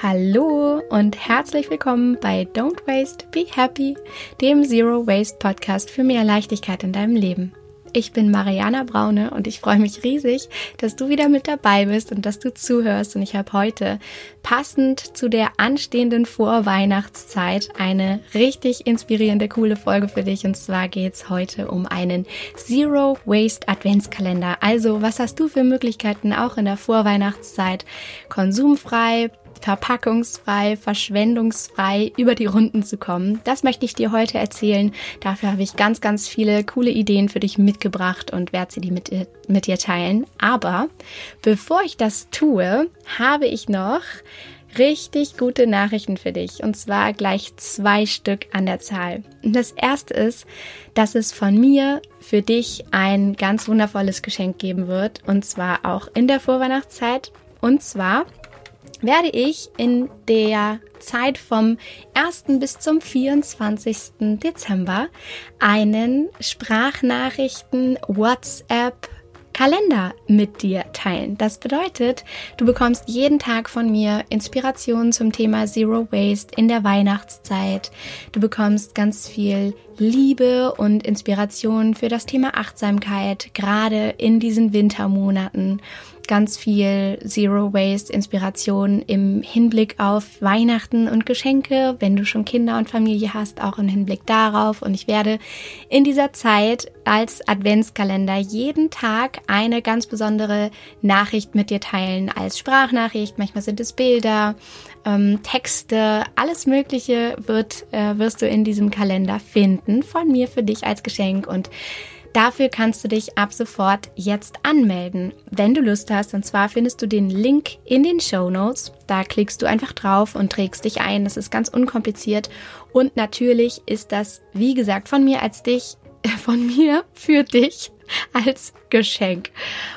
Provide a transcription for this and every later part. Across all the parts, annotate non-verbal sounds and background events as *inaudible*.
Hallo und herzlich willkommen bei Don't Waste, Be Happy, dem Zero Waste Podcast für mehr Leichtigkeit in deinem Leben. Ich bin Mariana Braune und ich freue mich riesig, dass du wieder mit dabei bist und dass du zuhörst. Und ich habe heute passend zu der anstehenden Vorweihnachtszeit eine richtig inspirierende, coole Folge für dich. Und zwar geht es heute um einen Zero Waste Adventskalender. Also, was hast du für Möglichkeiten auch in der Vorweihnachtszeit konsumfrei, verpackungsfrei, verschwendungsfrei über die Runden zu kommen. Das möchte ich dir heute erzählen. Dafür habe ich ganz, ganz viele coole Ideen für dich mitgebracht und werde sie mit, mit dir teilen. Aber bevor ich das tue, habe ich noch richtig gute Nachrichten für dich. Und zwar gleich zwei Stück an der Zahl. Und das erste ist, dass es von mir für dich ein ganz wundervolles Geschenk geben wird. Und zwar auch in der Vorweihnachtszeit. Und zwar werde ich in der Zeit vom 1. bis zum 24. Dezember einen Sprachnachrichten WhatsApp Kalender mit dir teilen. Das bedeutet, du bekommst jeden Tag von mir Inspirationen zum Thema Zero Waste in der Weihnachtszeit. Du bekommst ganz viel Liebe und Inspiration für das Thema Achtsamkeit, gerade in diesen Wintermonaten ganz viel Zero Waste Inspiration im Hinblick auf Weihnachten und Geschenke, wenn du schon Kinder und Familie hast, auch im Hinblick darauf. Und ich werde in dieser Zeit als Adventskalender jeden Tag eine ganz besondere Nachricht mit dir teilen, als Sprachnachricht. Manchmal sind es Bilder, ähm, Texte, alles Mögliche wird, äh, wirst du in diesem Kalender finden von mir für dich als Geschenk und Dafür kannst du dich ab sofort jetzt anmelden, wenn du Lust hast. Und zwar findest du den Link in den Show Notes. Da klickst du einfach drauf und trägst dich ein. Das ist ganz unkompliziert. Und natürlich ist das, wie gesagt, von mir als dich, *laughs* von mir für dich *laughs* als Geschenk.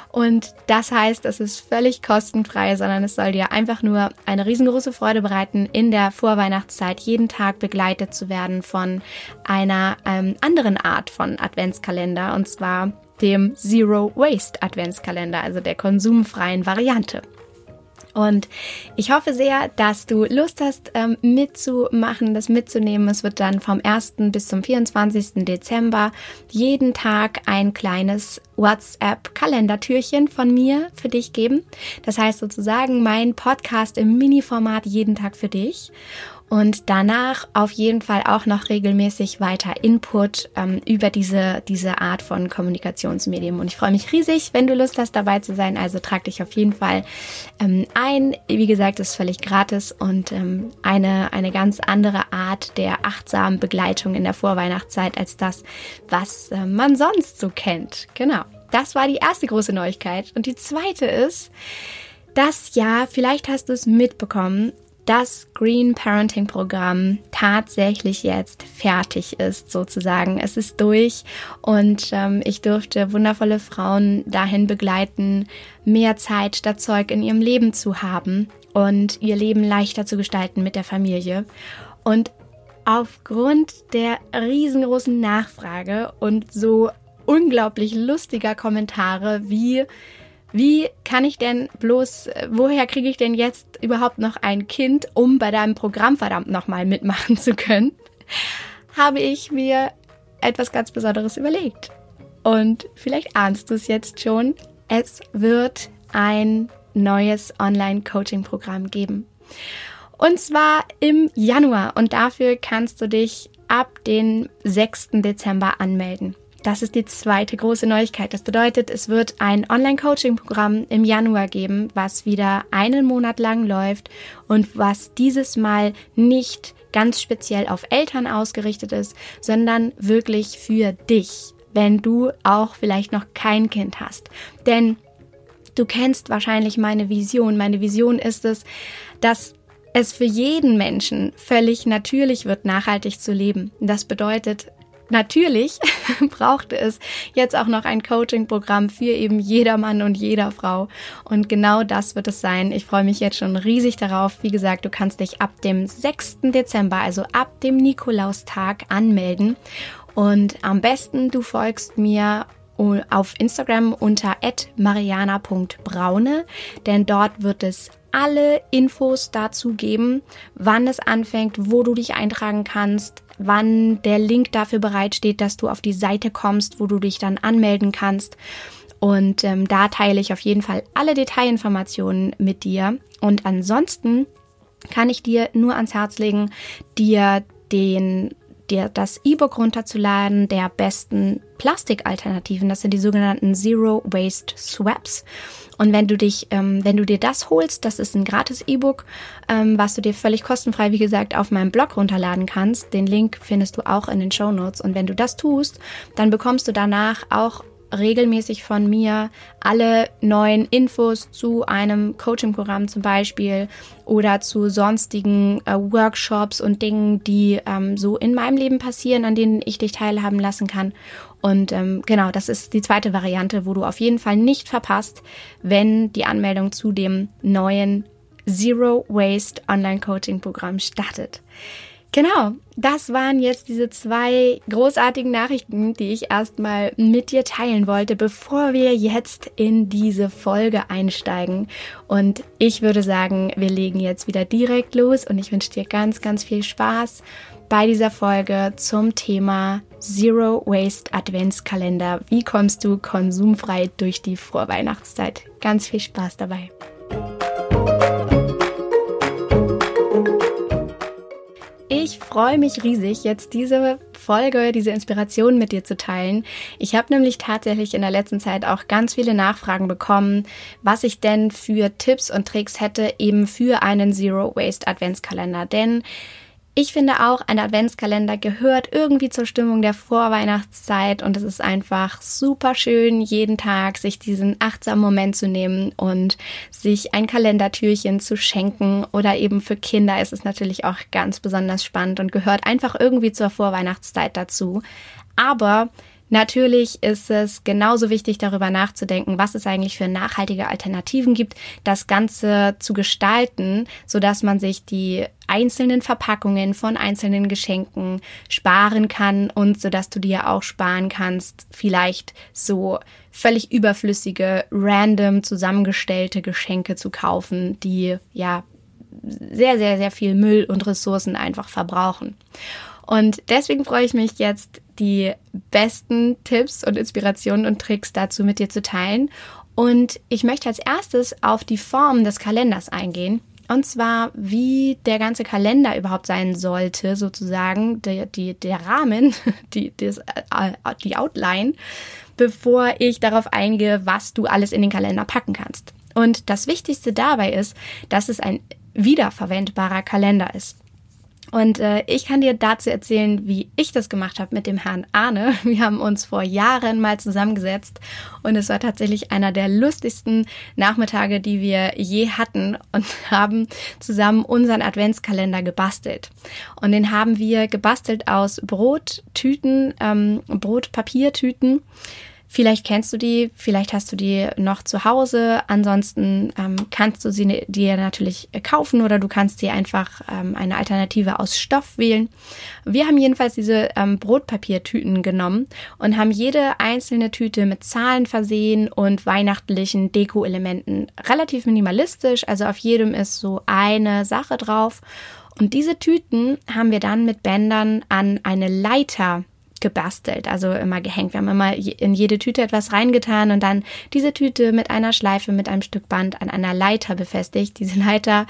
Und das heißt, es ist völlig kostenfrei, sondern es soll dir einfach nur eine riesengroße Freude bereiten, in der Vorweihnachtszeit jeden Tag begleitet zu werden von einer ähm, anderen Art von Adventskalender, und zwar dem Zero Waste Adventskalender, also der konsumfreien Variante. Und ich hoffe sehr, dass du Lust hast, ähm, mitzumachen, das mitzunehmen. Es wird dann vom 1. bis zum 24. Dezember jeden Tag ein kleines WhatsApp-Kalendertürchen von mir für dich geben. Das heißt sozusagen mein Podcast im Mini-Format jeden Tag für dich und danach auf jeden Fall auch noch regelmäßig weiter Input ähm, über diese, diese Art von Kommunikationsmedium. Und ich freue mich riesig, wenn du Lust hast, dabei zu sein. Also trag dich auf jeden Fall ähm, ein. Wie gesagt, ist völlig gratis und ähm, eine, eine ganz andere Art der achtsamen Begleitung in der Vorweihnachtszeit als das, was äh, man sonst so kennt. Genau. Das war die erste große Neuigkeit. Und die zweite ist, dass ja, vielleicht hast du es mitbekommen, das Green Parenting Programm tatsächlich jetzt fertig ist, sozusagen. Es ist durch und ähm, ich durfte wundervolle Frauen dahin begleiten, mehr Zeit statt Zeug in ihrem Leben zu haben und ihr Leben leichter zu gestalten mit der Familie. Und aufgrund der riesengroßen Nachfrage und so unglaublich lustiger Kommentare wie wie kann ich denn bloß, woher kriege ich denn jetzt überhaupt noch ein Kind, um bei deinem Programm verdammt nochmal mitmachen zu können? Habe ich mir etwas ganz Besonderes überlegt. Und vielleicht ahnst du es jetzt schon. Es wird ein neues Online-Coaching-Programm geben. Und zwar im Januar. Und dafür kannst du dich ab den 6. Dezember anmelden. Das ist die zweite große Neuigkeit. Das bedeutet, es wird ein Online-Coaching-Programm im Januar geben, was wieder einen Monat lang läuft und was dieses Mal nicht ganz speziell auf Eltern ausgerichtet ist, sondern wirklich für dich, wenn du auch vielleicht noch kein Kind hast. Denn du kennst wahrscheinlich meine Vision. Meine Vision ist es, dass es für jeden Menschen völlig natürlich wird, nachhaltig zu leben. Das bedeutet, natürlich *laughs* brauchte es jetzt auch noch ein Coaching-Programm für eben jeder Mann und jeder Frau. Und genau das wird es sein. Ich freue mich jetzt schon riesig darauf. Wie gesagt, du kannst dich ab dem 6. Dezember, also ab dem Nikolaustag, anmelden. Und am besten, du folgst mir auf Instagram unter mariana.braune, denn dort wird es alle Infos dazu geben, wann es anfängt, wo du dich eintragen kannst, wann der Link dafür bereitsteht, dass du auf die Seite kommst, wo du dich dann anmelden kannst. Und ähm, da teile ich auf jeden Fall alle Detailinformationen mit dir. Und ansonsten kann ich dir nur ans Herz legen, dir den dir das E-Book runterzuladen der besten Plastikalternativen. Das sind die sogenannten Zero Waste Swaps. Und wenn du dich, ähm, wenn du dir das holst, das ist ein gratis E-Book, ähm, was du dir völlig kostenfrei, wie gesagt, auf meinem Blog runterladen kannst. Den Link findest du auch in den Show Notes. Und wenn du das tust, dann bekommst du danach auch regelmäßig von mir alle neuen Infos zu einem Coaching-Programm zum Beispiel oder zu sonstigen äh, Workshops und Dingen, die ähm, so in meinem Leben passieren, an denen ich dich teilhaben lassen kann. Und ähm, genau, das ist die zweite Variante, wo du auf jeden Fall nicht verpasst, wenn die Anmeldung zu dem neuen Zero Waste Online Coaching Programm startet. Genau, das waren jetzt diese zwei großartigen Nachrichten, die ich erstmal mit dir teilen wollte, bevor wir jetzt in diese Folge einsteigen. Und ich würde sagen, wir legen jetzt wieder direkt los und ich wünsche dir ganz, ganz viel Spaß bei dieser Folge zum Thema Zero Waste Adventskalender. Wie kommst du konsumfrei durch die Vorweihnachtszeit? Ganz viel Spaß dabei. Ich freue mich riesig, jetzt diese Folge, diese Inspiration mit dir zu teilen. Ich habe nämlich tatsächlich in der letzten Zeit auch ganz viele Nachfragen bekommen, was ich denn für Tipps und Tricks hätte eben für einen Zero Waste Adventskalender. Denn ich finde auch, ein Adventskalender gehört irgendwie zur Stimmung der Vorweihnachtszeit und es ist einfach super schön, jeden Tag sich diesen achtsamen Moment zu nehmen und sich ein Kalendertürchen zu schenken oder eben für Kinder ist es natürlich auch ganz besonders spannend und gehört einfach irgendwie zur Vorweihnachtszeit dazu. Aber Natürlich ist es genauso wichtig, darüber nachzudenken, was es eigentlich für nachhaltige Alternativen gibt, das Ganze zu gestalten, sodass man sich die einzelnen Verpackungen von einzelnen Geschenken sparen kann und sodass du dir auch sparen kannst, vielleicht so völlig überflüssige, random zusammengestellte Geschenke zu kaufen, die ja sehr, sehr, sehr viel Müll und Ressourcen einfach verbrauchen. Und deswegen freue ich mich jetzt, die besten Tipps und Inspirationen und Tricks dazu mit dir zu teilen. Und ich möchte als erstes auf die Form des Kalenders eingehen. Und zwar, wie der ganze Kalender überhaupt sein sollte, sozusagen, der, die, der Rahmen, *laughs* die, das, äh, die Outline, bevor ich darauf eingehe, was du alles in den Kalender packen kannst. Und das Wichtigste dabei ist, dass es ein wiederverwendbarer Kalender ist. Und äh, ich kann dir dazu erzählen, wie ich das gemacht habe mit dem Herrn Arne. *laughs* Wir haben uns vor Jahren mal zusammengesetzt und es war tatsächlich einer der lustigsten Nachmittage, die wir je hatten und *laughs* haben zusammen unseren Adventskalender gebastelt. Und den haben wir gebastelt aus Brottüten, ähm, Brotpapiertüten Vielleicht kennst du die, vielleicht hast du die noch zu Hause. Ansonsten ähm, kannst du sie ne, dir natürlich kaufen oder du kannst dir einfach ähm, eine Alternative aus Stoff wählen. Wir haben jedenfalls diese ähm, Brotpapiertüten genommen und haben jede einzelne Tüte mit Zahlen versehen und weihnachtlichen Deko-Elementen. Relativ minimalistisch, also auf jedem ist so eine Sache drauf. Und diese Tüten haben wir dann mit Bändern an eine Leiter gebastelt, also immer gehängt. Wir haben immer in jede Tüte etwas reingetan und dann diese Tüte mit einer Schleife, mit einem Stück Band an einer Leiter befestigt. Diese Leiter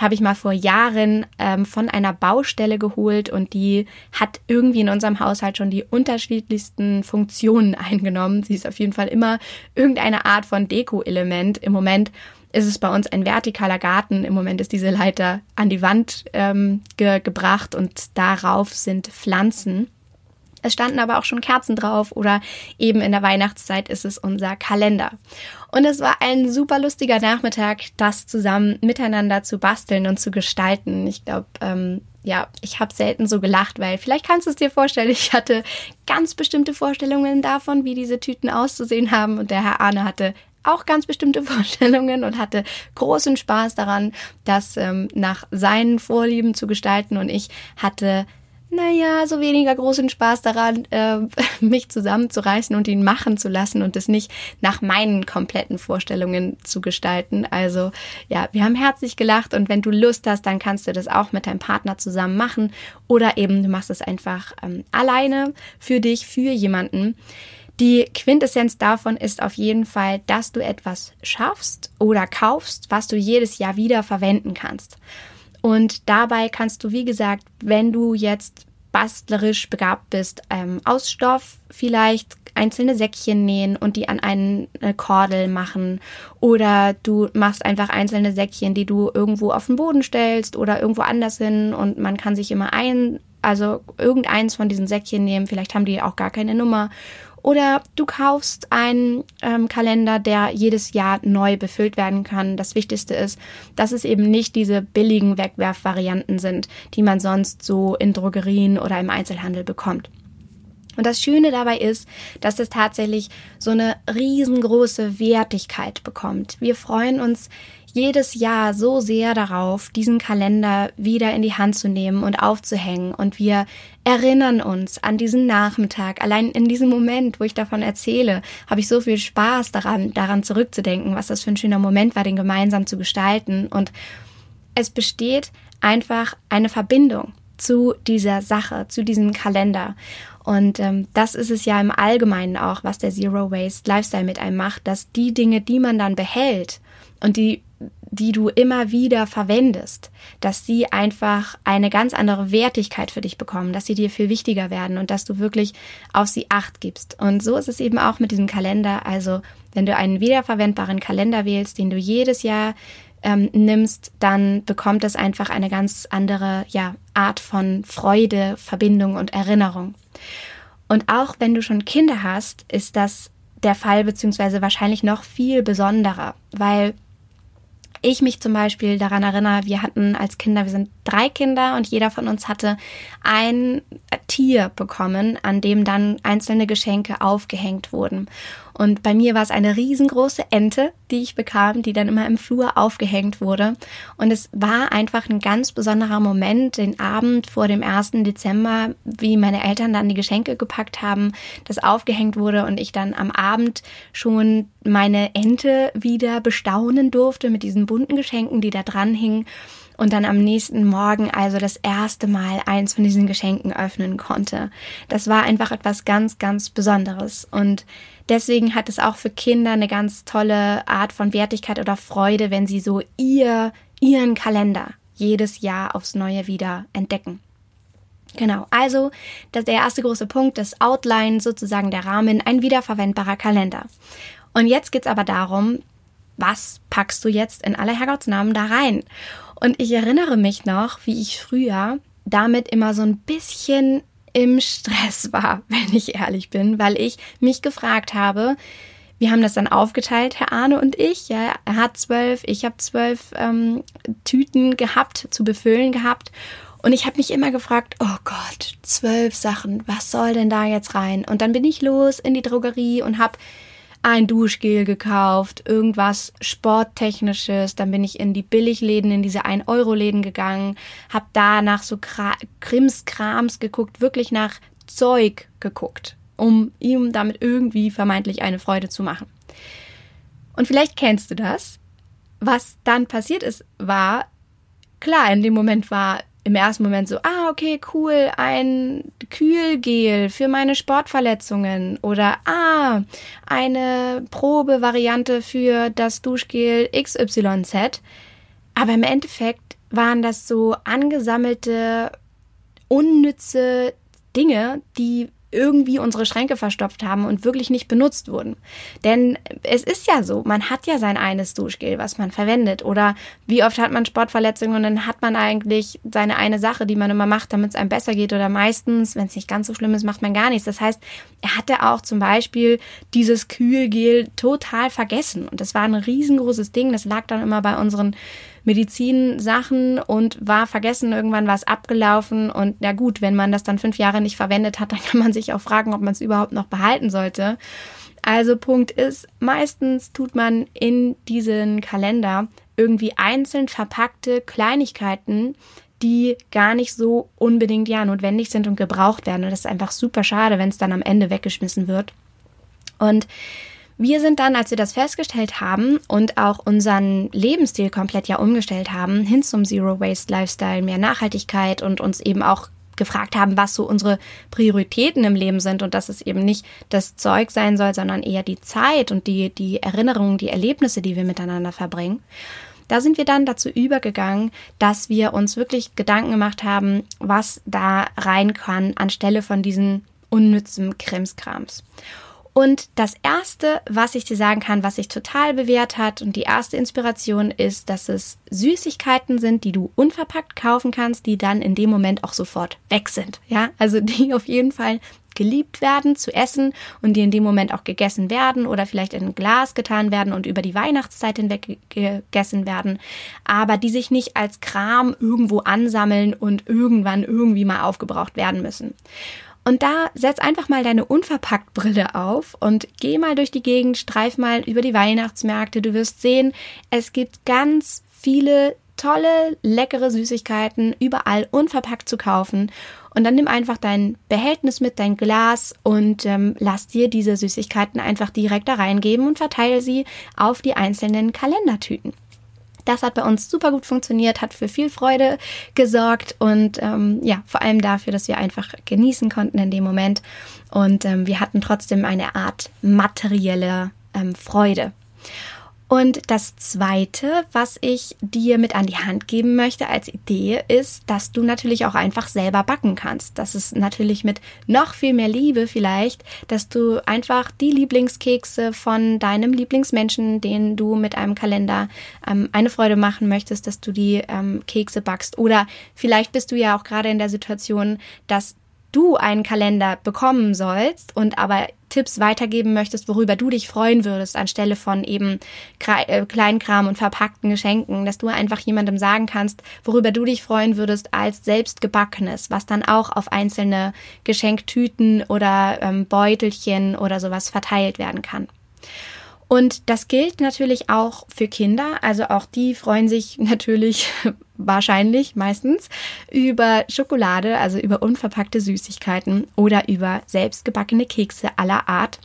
habe ich mal vor Jahren ähm, von einer Baustelle geholt und die hat irgendwie in unserem Haushalt schon die unterschiedlichsten Funktionen *laughs* eingenommen. Sie ist auf jeden Fall immer irgendeine Art von Deko-Element. Im Moment ist es bei uns ein vertikaler Garten. Im Moment ist diese Leiter an die Wand ähm, ge gebracht und darauf sind Pflanzen. Es standen aber auch schon Kerzen drauf oder eben in der Weihnachtszeit ist es unser Kalender. Und es war ein super lustiger Nachmittag, das zusammen miteinander zu basteln und zu gestalten. Ich glaube, ähm, ja, ich habe selten so gelacht, weil vielleicht kannst du es dir vorstellen, ich hatte ganz bestimmte Vorstellungen davon, wie diese Tüten auszusehen haben und der Herr Arne hatte auch ganz bestimmte *laughs* Vorstellungen und hatte großen Spaß daran, das ähm, nach seinen Vorlieben zu gestalten und ich hatte naja, so weniger großen Spaß daran, äh, *laughs* mich zusammenzureißen und ihn machen zu lassen und es nicht nach meinen kompletten Vorstellungen zu gestalten. Also ja, wir haben herzlich gelacht und wenn du Lust hast, dann kannst du das auch mit deinem Partner zusammen machen oder eben du machst es einfach ähm, alleine für dich, für jemanden. Die Quintessenz davon ist auf jeden Fall, dass du etwas schaffst oder kaufst, was du jedes Jahr wieder verwenden kannst. Und dabei kannst du, wie gesagt, wenn du jetzt bastlerisch begabt bist, ähm, aus Stoff vielleicht einzelne Säckchen nähen und die an eine Kordel machen. Oder du machst einfach einzelne Säckchen, die du irgendwo auf den Boden stellst oder irgendwo anders hin und man kann sich immer ein, also irgendeins von diesen Säckchen nehmen. Vielleicht haben die auch gar keine Nummer oder du kaufst einen ähm, Kalender, der jedes Jahr neu befüllt werden kann. Das Wichtigste ist, dass es eben nicht diese billigen Wegwerfvarianten sind, die man sonst so in Drogerien oder im Einzelhandel bekommt. Und das Schöne dabei ist, dass es tatsächlich so eine riesengroße Wertigkeit bekommt. Wir freuen uns jedes Jahr so sehr darauf, diesen Kalender wieder in die Hand zu nehmen und aufzuhängen. Und wir erinnern uns an diesen Nachmittag. Allein in diesem Moment, wo ich davon erzähle, habe ich so viel Spaß daran, daran zurückzudenken, was das für ein schöner Moment war, den gemeinsam zu gestalten. Und es besteht einfach eine Verbindung zu dieser Sache, zu diesem Kalender. Und ähm, das ist es ja im Allgemeinen auch, was der Zero Waste Lifestyle mit einem macht, dass die Dinge, die man dann behält und die die du immer wieder verwendest, dass sie einfach eine ganz andere Wertigkeit für dich bekommen, dass sie dir viel wichtiger werden und dass du wirklich auf sie acht gibst. Und so ist es eben auch mit diesem Kalender. Also wenn du einen wiederverwendbaren Kalender wählst, den du jedes Jahr ähm, nimmst, dann bekommt es einfach eine ganz andere ja, Art von Freude, Verbindung und Erinnerung. Und auch wenn du schon Kinder hast, ist das der Fall, beziehungsweise wahrscheinlich noch viel besonderer, weil ich mich zum Beispiel daran erinnere, wir hatten als Kinder, wir sind drei Kinder und jeder von uns hatte ein Tier bekommen, an dem dann einzelne Geschenke aufgehängt wurden. Und bei mir war es eine riesengroße Ente, die ich bekam, die dann immer im Flur aufgehängt wurde. Und es war einfach ein ganz besonderer Moment, den Abend vor dem 1. Dezember, wie meine Eltern dann die Geschenke gepackt haben, das aufgehängt wurde und ich dann am Abend schon meine Ente wieder bestaunen durfte mit diesen bunten Geschenken, die da dran hingen und dann am nächsten Morgen also das erste Mal eins von diesen Geschenken öffnen konnte. Das war einfach etwas ganz, ganz Besonderes und deswegen hat es auch für Kinder eine ganz tolle Art von Wertigkeit oder Freude, wenn sie so ihr, ihren Kalender jedes Jahr aufs Neue wieder entdecken. Genau, also das der erste große Punkt, das Outline, sozusagen der Rahmen, ein wiederverwendbarer Kalender. Und jetzt geht's aber darum, was packst du jetzt in aller Herrgottsnamen da rein? Und ich erinnere mich noch, wie ich früher damit immer so ein bisschen im Stress war, *laughs* wenn ich ehrlich bin, weil ich mich gefragt habe, wir haben das dann aufgeteilt, Herr Arne und ich. Ja, er hat zwölf, ich habe zwölf ähm, Tüten gehabt, zu befüllen gehabt. Und ich habe mich immer gefragt, oh Gott, zwölf Sachen, was soll denn da jetzt rein? Und dann bin ich los in die Drogerie und habe ein Duschgel gekauft, irgendwas Sporttechnisches. Dann bin ich in die Billigläden, in diese 1-Euro-Läden gegangen, hab da nach so Krimskrams geguckt, wirklich nach Zeug geguckt, um ihm damit irgendwie vermeintlich eine Freude zu machen. Und vielleicht kennst du das. Was dann passiert ist, war, klar, in dem Moment war im ersten Moment so, ah, okay, cool, ein Kühlgel für meine Sportverletzungen oder ah, eine Probevariante für das Duschgel XYZ. Aber im Endeffekt waren das so angesammelte, unnütze Dinge, die irgendwie unsere Schränke verstopft haben und wirklich nicht benutzt wurden. Denn es ist ja so, man hat ja sein eines Duschgel, was man verwendet. Oder wie oft hat man Sportverletzungen und dann hat man eigentlich seine eine Sache, die man immer macht, damit es einem besser geht. Oder meistens, wenn es nicht ganz so schlimm ist, macht man gar nichts. Das heißt, er hatte auch zum Beispiel dieses Kühlgel total vergessen. Und das war ein riesengroßes Ding. Das lag dann immer bei unseren Medizinsachen und war vergessen, irgendwann war es abgelaufen und ja gut, wenn man das dann fünf Jahre nicht verwendet hat, *laughs* dann kann man sich auch fragen, ob man es überhaupt noch behalten sollte. Also Punkt ist, meistens tut man in diesen Kalender irgendwie einzeln verpackte Kleinigkeiten, die gar nicht so unbedingt ja notwendig sind und gebraucht werden. Und das ist einfach super schade, wenn es dann am Ende weggeschmissen wird. Und wir sind dann, als wir das festgestellt haben und auch unseren Lebensstil komplett ja umgestellt haben, hin zum Zero Waste Lifestyle, mehr Nachhaltigkeit und uns eben auch gefragt haben, was so unsere Prioritäten im Leben sind und dass es eben nicht das Zeug sein soll, sondern eher die Zeit und die, die Erinnerungen, die Erlebnisse, die wir miteinander verbringen. Da sind wir dann dazu übergegangen, dass wir uns wirklich Gedanken gemacht haben, was da rein kann anstelle von diesen unnützen Krimskrams. Und das erste, was ich dir sagen kann, was sich total bewährt hat und die erste Inspiration ist, dass es Süßigkeiten sind, die du unverpackt kaufen kannst, die dann in dem Moment auch sofort weg sind. Ja, also die *laughs* auf jeden Fall geliebt werden zu essen und die in dem Moment auch gegessen werden oder vielleicht in ein Glas getan werden und über die Weihnachtszeit hinweg gegessen werden, aber die sich nicht als Kram irgendwo ansammeln und irgendwann irgendwie mal aufgebraucht werden müssen. Und da setz einfach mal deine unverpackt Brille auf und geh mal durch die Gegend, streif mal über die Weihnachtsmärkte. Du wirst sehen, es gibt ganz viele tolle, leckere Süßigkeiten überall unverpackt zu kaufen. Und dann nimm einfach dein Behältnis mit, dein Glas und ähm, lass dir diese Süßigkeiten einfach direkt da reingeben und verteile sie auf die einzelnen Kalendertüten. Das hat bei uns super gut funktioniert, hat für viel Freude gesorgt und ähm, ja, vor allem dafür, dass wir einfach genießen konnten in dem Moment. Und ähm, wir hatten trotzdem eine Art materielle ähm, Freude. Und das Zweite, was ich dir mit an die Hand geben möchte als Idee, ist, dass du natürlich auch einfach selber backen kannst. Das ist natürlich mit noch viel mehr Liebe vielleicht, dass du einfach die Lieblingskekse von deinem Lieblingsmenschen, den du mit einem Kalender ähm, eine Freude machen möchtest, dass du die ähm, Kekse backst. Oder vielleicht bist du ja auch gerade in der Situation, dass du einen Kalender bekommen sollst und aber Tipps weitergeben möchtest, worüber du dich freuen würdest, anstelle von eben äh, Kleinkram und verpackten Geschenken, dass du einfach jemandem sagen kannst, worüber du dich freuen würdest als selbstgebackenes, was dann auch auf einzelne Geschenktüten oder ähm, Beutelchen oder sowas verteilt werden kann. Und das gilt natürlich auch für Kinder. Also auch die freuen sich *laughs* natürlich wahrscheinlich meistens über Schokolade, also über unverpackte Süßigkeiten oder über selbstgebackene Kekse aller Art.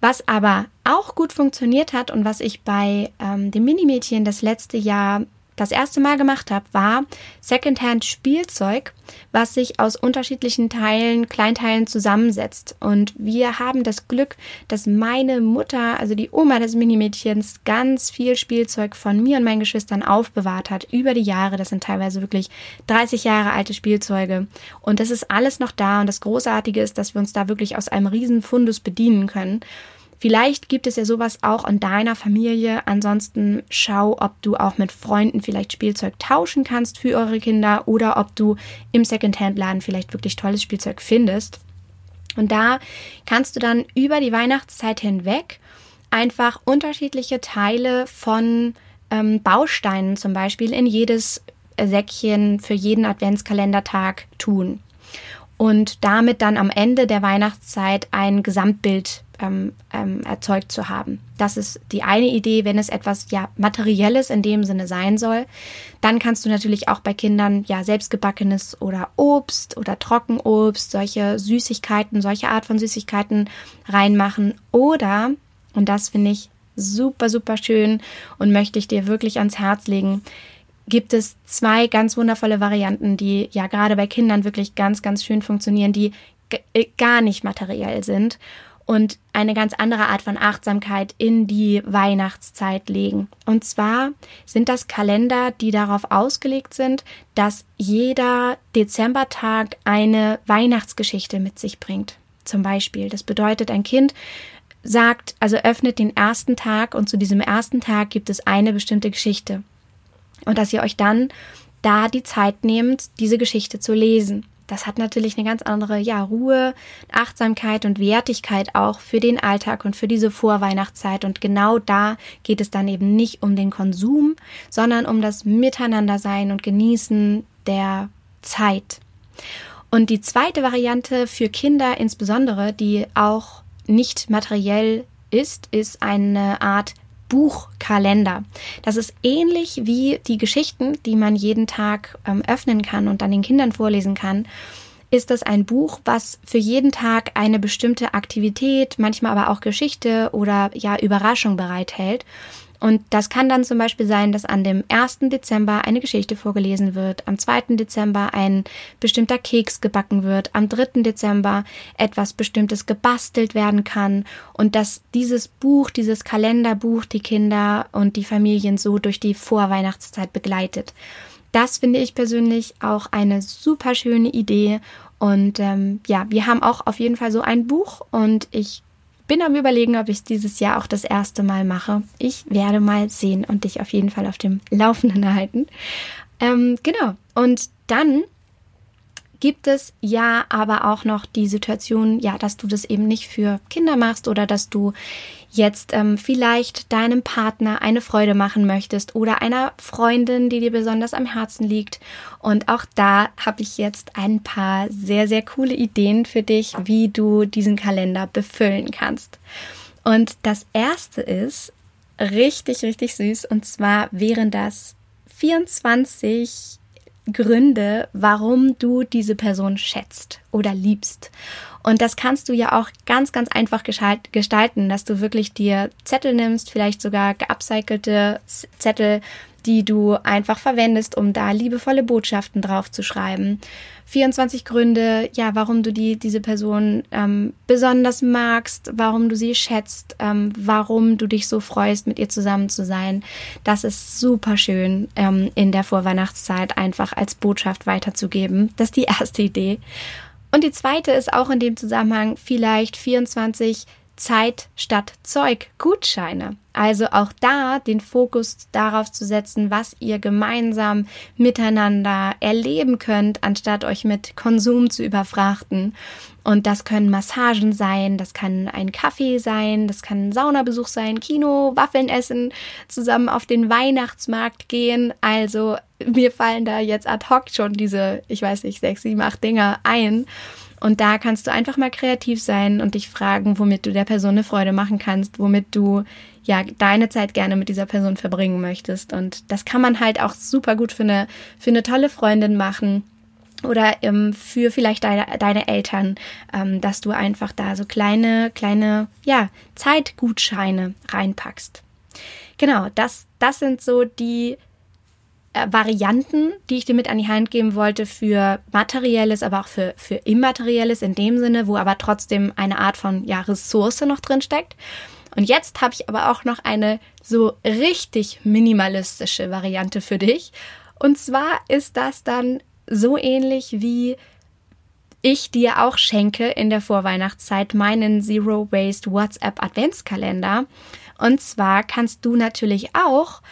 Was aber auch gut funktioniert hat und was ich bei ähm, dem Minimädchen das letzte Jahr das erste Mal gemacht habe, war Secondhand Spielzeug, was sich aus unterschiedlichen Teilen, Kleinteilen zusammensetzt. Und wir haben das Glück, dass meine Mutter, also die Oma des Minimädchens, ganz viel Spielzeug von mir und meinen Geschwistern aufbewahrt hat über die Jahre. Das sind teilweise wirklich 30 Jahre alte Spielzeuge. Und das ist alles noch da. Und das Großartige ist, dass wir uns da wirklich aus einem riesen Fundus bedienen können. Vielleicht gibt es ja sowas auch in deiner Familie. Ansonsten schau, ob du auch mit Freunden vielleicht Spielzeug tauschen kannst für eure Kinder oder ob du im Secondhand-Laden vielleicht wirklich tolles Spielzeug findest. Und da kannst du dann über die Weihnachtszeit hinweg einfach unterschiedliche Teile von ähm, Bausteinen zum Beispiel in jedes Säckchen für jeden Adventskalendertag tun und damit dann am Ende der Weihnachtszeit ein Gesamtbild ähm, ähm, erzeugt zu haben. Das ist die eine Idee, wenn es etwas ja materielles in dem Sinne sein soll. Dann kannst du natürlich auch bei Kindern ja selbstgebackenes oder Obst oder Trockenobst, solche Süßigkeiten, solche Art von Süßigkeiten reinmachen. Oder, und das finde ich super, super schön und möchte ich dir wirklich ans Herz legen, gibt es zwei ganz wundervolle Varianten, die ja gerade bei Kindern wirklich ganz, ganz schön funktionieren, die äh, gar nicht materiell sind und eine ganz andere Art von Achtsamkeit in die Weihnachtszeit legen. Und zwar sind das Kalender, die darauf ausgelegt sind, dass jeder Dezembertag eine Weihnachtsgeschichte mit sich bringt. Zum Beispiel. Das bedeutet, ein Kind sagt, also öffnet den ersten Tag und zu diesem ersten Tag gibt es eine bestimmte Geschichte und dass ihr euch dann da die Zeit nehmt, diese Geschichte zu lesen. Das hat natürlich eine ganz andere ja, Ruhe, Achtsamkeit und Wertigkeit auch für den Alltag und für diese Vorweihnachtszeit. Und genau da geht es dann eben nicht um den Konsum, sondern um das Miteinandersein und Genießen der Zeit. Und die zweite Variante für Kinder insbesondere, die auch nicht materiell ist, ist eine Art Buchkalender. Das ist ähnlich wie die Geschichten, die man jeden Tag ähm, öffnen kann und dann den Kindern vorlesen kann ist das ein Buch, was für jeden Tag eine bestimmte Aktivität, manchmal aber auch Geschichte oder ja Überraschung bereithält. Und das kann dann zum Beispiel sein, dass an dem 1. Dezember eine Geschichte vorgelesen wird, am 2. Dezember ein bestimmter Keks gebacken wird, am 3. Dezember etwas Bestimmtes gebastelt werden kann und dass dieses Buch, dieses Kalenderbuch die Kinder und die Familien so durch die Vorweihnachtszeit begleitet. Das finde ich persönlich auch eine super schöne Idee. Und ähm, ja, wir haben auch auf jeden Fall so ein Buch und ich bin am Überlegen, ob ich es dieses Jahr auch das erste Mal mache. Ich werde mal sehen und dich auf jeden Fall auf dem Laufenden halten. Ähm, genau. Und dann gibt es ja aber auch noch die Situation, ja, dass du das eben nicht für Kinder machst oder dass du jetzt ähm, vielleicht deinem Partner eine Freude machen möchtest oder einer Freundin, die dir besonders am Herzen liegt. Und auch da habe ich jetzt ein paar sehr, sehr coole Ideen für dich, wie du diesen Kalender befüllen kannst. Und das erste ist richtig, richtig süß. Und zwar wären das 24 Gründe, warum du diese Person schätzt oder liebst. Und das kannst du ja auch ganz, ganz einfach gestalten, dass du wirklich dir Zettel nimmst, vielleicht sogar geupcycelte Zettel, die du einfach verwendest, um da liebevolle Botschaften drauf zu schreiben. 24 Gründe, ja, warum du die, diese Person ähm, besonders magst, warum du sie schätzt, ähm, warum du dich so freust, mit ihr zusammen zu sein. Das ist super schön ähm, in der Vorweihnachtszeit einfach als Botschaft weiterzugeben. Das ist die erste Idee. Und die zweite ist auch in dem Zusammenhang vielleicht 24 Zeit statt Zeug Gutscheine. Also auch da den Fokus darauf zu setzen, was ihr gemeinsam miteinander erleben könnt, anstatt euch mit Konsum zu überfrachten. Und das können Massagen sein, das kann ein Kaffee sein, das kann ein Saunabesuch sein, Kino, Waffeln essen, zusammen auf den Weihnachtsmarkt gehen. Also mir fallen da jetzt ad hoc schon diese, ich weiß nicht, sechs, sieben, acht Dinger ein. Und da kannst du einfach mal kreativ sein und dich fragen, womit du der Person eine Freude machen kannst, womit du ja deine Zeit gerne mit dieser Person verbringen möchtest. Und das kann man halt auch super gut für eine, für eine tolle Freundin machen oder ähm, für vielleicht deine, deine Eltern, ähm, dass du einfach da so kleine, kleine, ja, Zeitgutscheine reinpackst. Genau, das, das sind so die Varianten, die ich dir mit an die Hand geben wollte für materielles, aber auch für, für immaterielles in dem Sinne, wo aber trotzdem eine Art von ja, Ressource noch drin steckt. Und jetzt habe ich aber auch noch eine so richtig minimalistische Variante für dich. Und zwar ist das dann so ähnlich wie ich dir auch schenke in der Vorweihnachtszeit meinen Zero Waste WhatsApp Adventskalender. Und zwar kannst du natürlich auch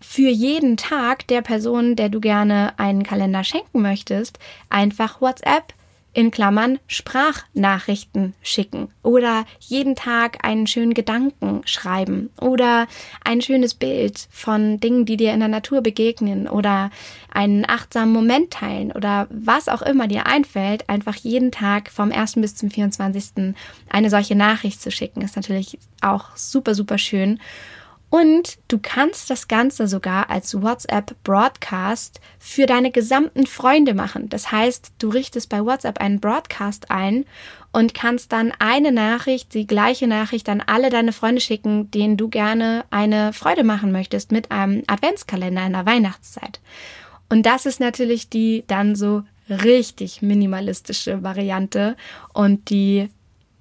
für jeden Tag der Person, der du gerne einen Kalender schenken möchtest, einfach WhatsApp in Klammern Sprachnachrichten schicken oder jeden Tag einen schönen Gedanken schreiben oder ein schönes Bild von Dingen, die dir in der Natur begegnen oder einen achtsamen Moment teilen oder was auch immer dir einfällt, einfach jeden Tag vom 1. bis zum 24. eine solche Nachricht zu schicken, ist natürlich auch super, super schön. Und du kannst das Ganze sogar als WhatsApp Broadcast für deine gesamten Freunde machen. Das heißt, du richtest bei WhatsApp einen Broadcast ein und kannst dann eine Nachricht, die gleiche Nachricht an alle deine Freunde schicken, denen du gerne eine Freude machen möchtest mit einem Adventskalender in der Weihnachtszeit. Und das ist natürlich die dann so richtig minimalistische Variante und die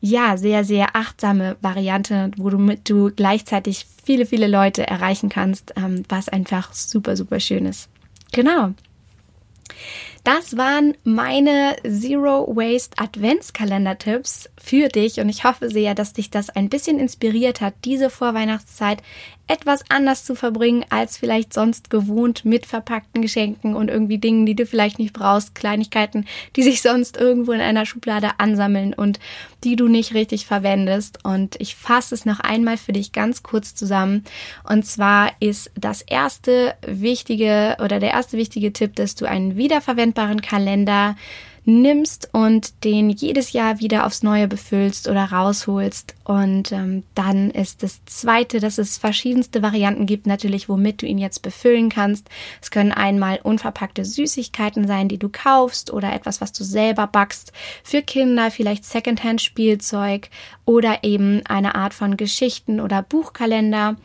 ja, sehr, sehr achtsame Variante, wo du mit du gleichzeitig viele, viele Leute erreichen kannst, ähm, was einfach super, super schön ist. Genau. Das waren meine Zero Waste Adventskalender-Tipps für dich und ich hoffe sehr, dass dich das ein bisschen inspiriert hat, diese Vorweihnachtszeit etwas anders zu verbringen als vielleicht sonst gewohnt mit verpackten Geschenken und irgendwie Dingen, die du vielleicht nicht brauchst, Kleinigkeiten, die sich sonst irgendwo in einer Schublade ansammeln und die du nicht richtig verwendest. Und ich fasse es noch einmal für dich ganz kurz zusammen. Und zwar ist das erste wichtige oder der erste wichtige Tipp, dass du einen wiederverwendbaren Kalender nimmst und den jedes Jahr wieder aufs Neue befüllst oder rausholst. Und ähm, dann ist das zweite, dass es verschiedenste Varianten gibt, natürlich, womit du ihn jetzt befüllen kannst. Es können einmal unverpackte Süßigkeiten sein, die du kaufst oder etwas, was du selber backst. Für Kinder vielleicht Secondhand-Spielzeug oder eben eine Art von Geschichten- oder Buchkalender.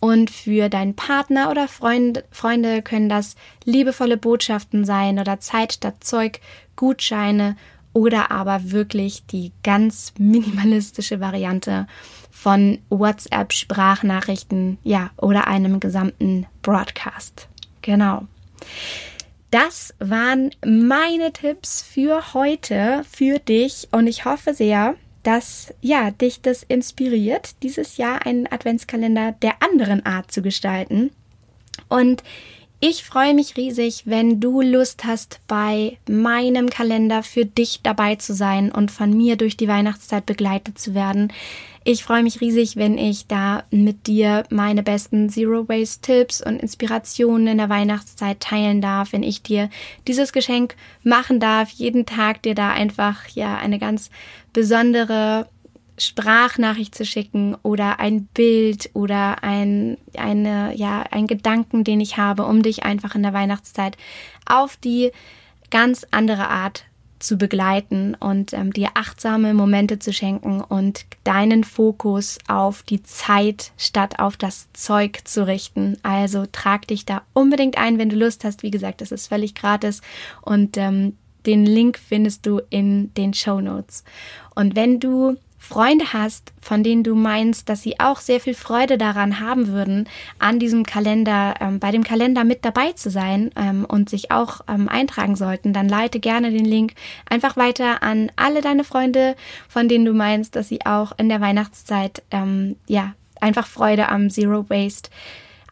Und für deinen Partner oder Freund, Freunde können das liebevolle Botschaften sein oder Zeit statt Zeug, Gutscheine oder aber wirklich die ganz minimalistische Variante von WhatsApp-Sprachnachrichten, ja, oder einem gesamten Broadcast. Genau. Das waren meine Tipps für heute, für dich und ich hoffe sehr, dass ja dich das inspiriert, dieses Jahr einen Adventskalender der anderen Art zu gestalten. Und ich freue mich riesig, wenn du Lust hast, bei meinem Kalender für dich dabei zu sein und von mir durch die Weihnachtszeit begleitet zu werden. Ich freue mich riesig, wenn ich da mit dir meine besten Zero Waste Tipps und Inspirationen in der Weihnachtszeit teilen darf, wenn ich dir dieses Geschenk machen darf, jeden Tag dir da einfach ja eine ganz besondere Sprachnachricht zu schicken oder ein Bild oder ein, eine, ja, ein Gedanken, den ich habe, um dich einfach in der Weihnachtszeit auf die ganz andere Art zu begleiten und ähm, dir achtsame Momente zu schenken und deinen Fokus auf die Zeit statt auf das Zeug zu richten. Also trag dich da unbedingt ein, wenn du Lust hast. Wie gesagt, das ist völlig gratis und ähm, den Link findest du in den Show Notes. Und wenn du Freunde hast, von denen du meinst, dass sie auch sehr viel Freude daran haben würden, an diesem Kalender, ähm, bei dem Kalender mit dabei zu sein ähm, und sich auch ähm, eintragen sollten, dann leite gerne den Link einfach weiter an alle deine Freunde, von denen du meinst, dass sie auch in der Weihnachtszeit, ähm, ja, einfach Freude am Zero Waste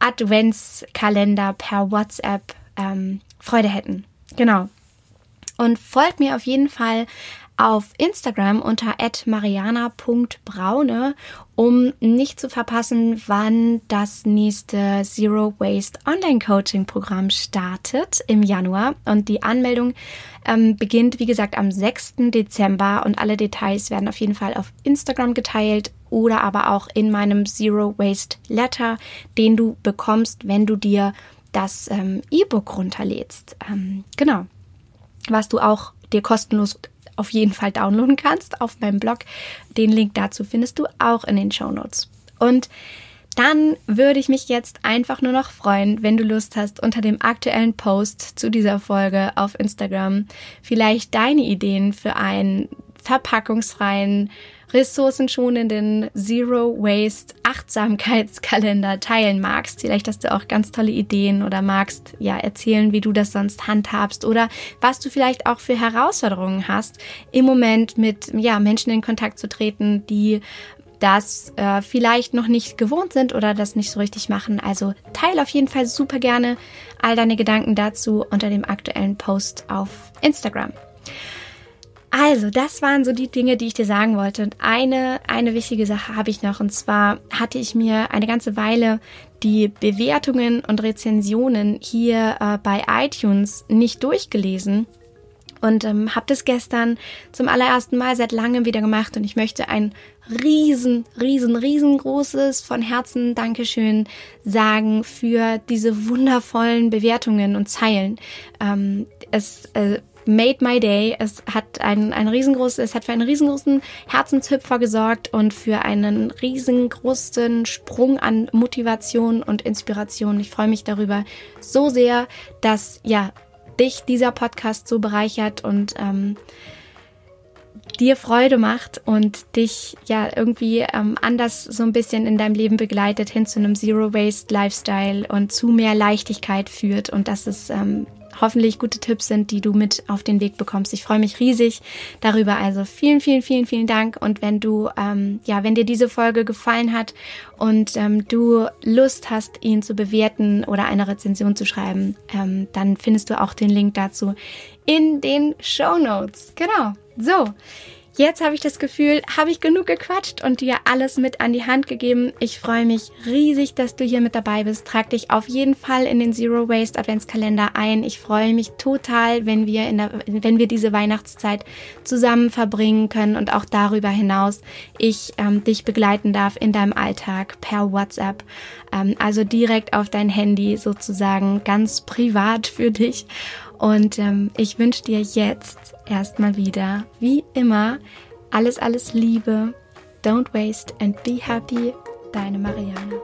Adventskalender per WhatsApp ähm, Freude hätten. Genau. Und folgt mir auf jeden Fall auf Instagram unter mariana.braune, um nicht zu verpassen, wann das nächste Zero Waste Online Coaching Programm startet im Januar. Und die Anmeldung ähm, beginnt, wie gesagt, am 6. Dezember und alle Details werden auf jeden Fall auf Instagram geteilt oder aber auch in meinem Zero Waste Letter, den du bekommst, wenn du dir das ähm, E-Book runterlädst. Ähm, genau. Was du auch dir kostenlos auf jeden Fall downloaden kannst auf meinem Blog. Den Link dazu findest du auch in den Show Notes. Und dann würde ich mich jetzt einfach nur noch freuen, wenn du Lust hast, unter dem aktuellen Post zu dieser Folge auf Instagram vielleicht deine Ideen für einen verpackungsfreien ressourcenschonenden Zero Waste Achtsamkeitskalender teilen magst. Vielleicht hast du auch ganz tolle Ideen oder magst ja erzählen, wie du das sonst handhabst oder was du vielleicht auch für Herausforderungen hast, im Moment mit ja, Menschen in Kontakt zu treten, die das äh, vielleicht noch nicht gewohnt sind oder das nicht so richtig machen. Also teile auf jeden Fall super gerne all deine Gedanken dazu unter dem aktuellen Post auf Instagram. Also, das waren so die Dinge, die ich dir sagen wollte. Und eine, eine wichtige Sache habe ich noch. Und zwar hatte ich mir eine ganze Weile die Bewertungen und Rezensionen hier äh, bei iTunes nicht durchgelesen und ähm, habe das gestern zum allerersten Mal seit langem wieder gemacht und ich möchte ein riesen, riesen, riesengroßes von Herzen Dankeschön sagen für diese wundervollen Bewertungen und Zeilen. Ähm, es äh, made my day. Es hat ein, ein riesengroßes, es hat für einen riesengroßen Herzenshüpfer gesorgt und für einen riesengroßen Sprung an Motivation und Inspiration. Ich freue mich darüber so sehr, dass ja dich dieser Podcast so bereichert und ähm, dir Freude macht und dich ja irgendwie ähm, anders so ein bisschen in deinem Leben begleitet hin zu einem Zero Waste Lifestyle und zu mehr Leichtigkeit führt und das ist ähm, hoffentlich gute Tipps sind, die du mit auf den Weg bekommst. Ich freue mich riesig darüber. Also vielen, vielen, vielen, vielen Dank. Und wenn du, ähm, ja, wenn dir diese Folge gefallen hat und ähm, du Lust hast, ihn zu bewerten oder eine Rezension zu schreiben, ähm, dann findest du auch den Link dazu in den Show Notes. Genau. So. Jetzt habe ich das Gefühl, habe ich genug gequatscht und dir alles mit an die Hand gegeben. Ich freue mich riesig, dass du hier mit dabei bist. Trag dich auf jeden Fall in den Zero Waste Adventskalender ein. Ich freue mich total, wenn wir in der, wenn wir diese Weihnachtszeit zusammen verbringen können und auch darüber hinaus ich ähm, dich begleiten darf in deinem Alltag per WhatsApp. Ähm, also direkt auf dein Handy sozusagen ganz privat für dich. Und ähm, ich wünsche dir jetzt erstmal wieder, wie immer, alles, alles Liebe. Don't waste and be happy. Deine Marianne.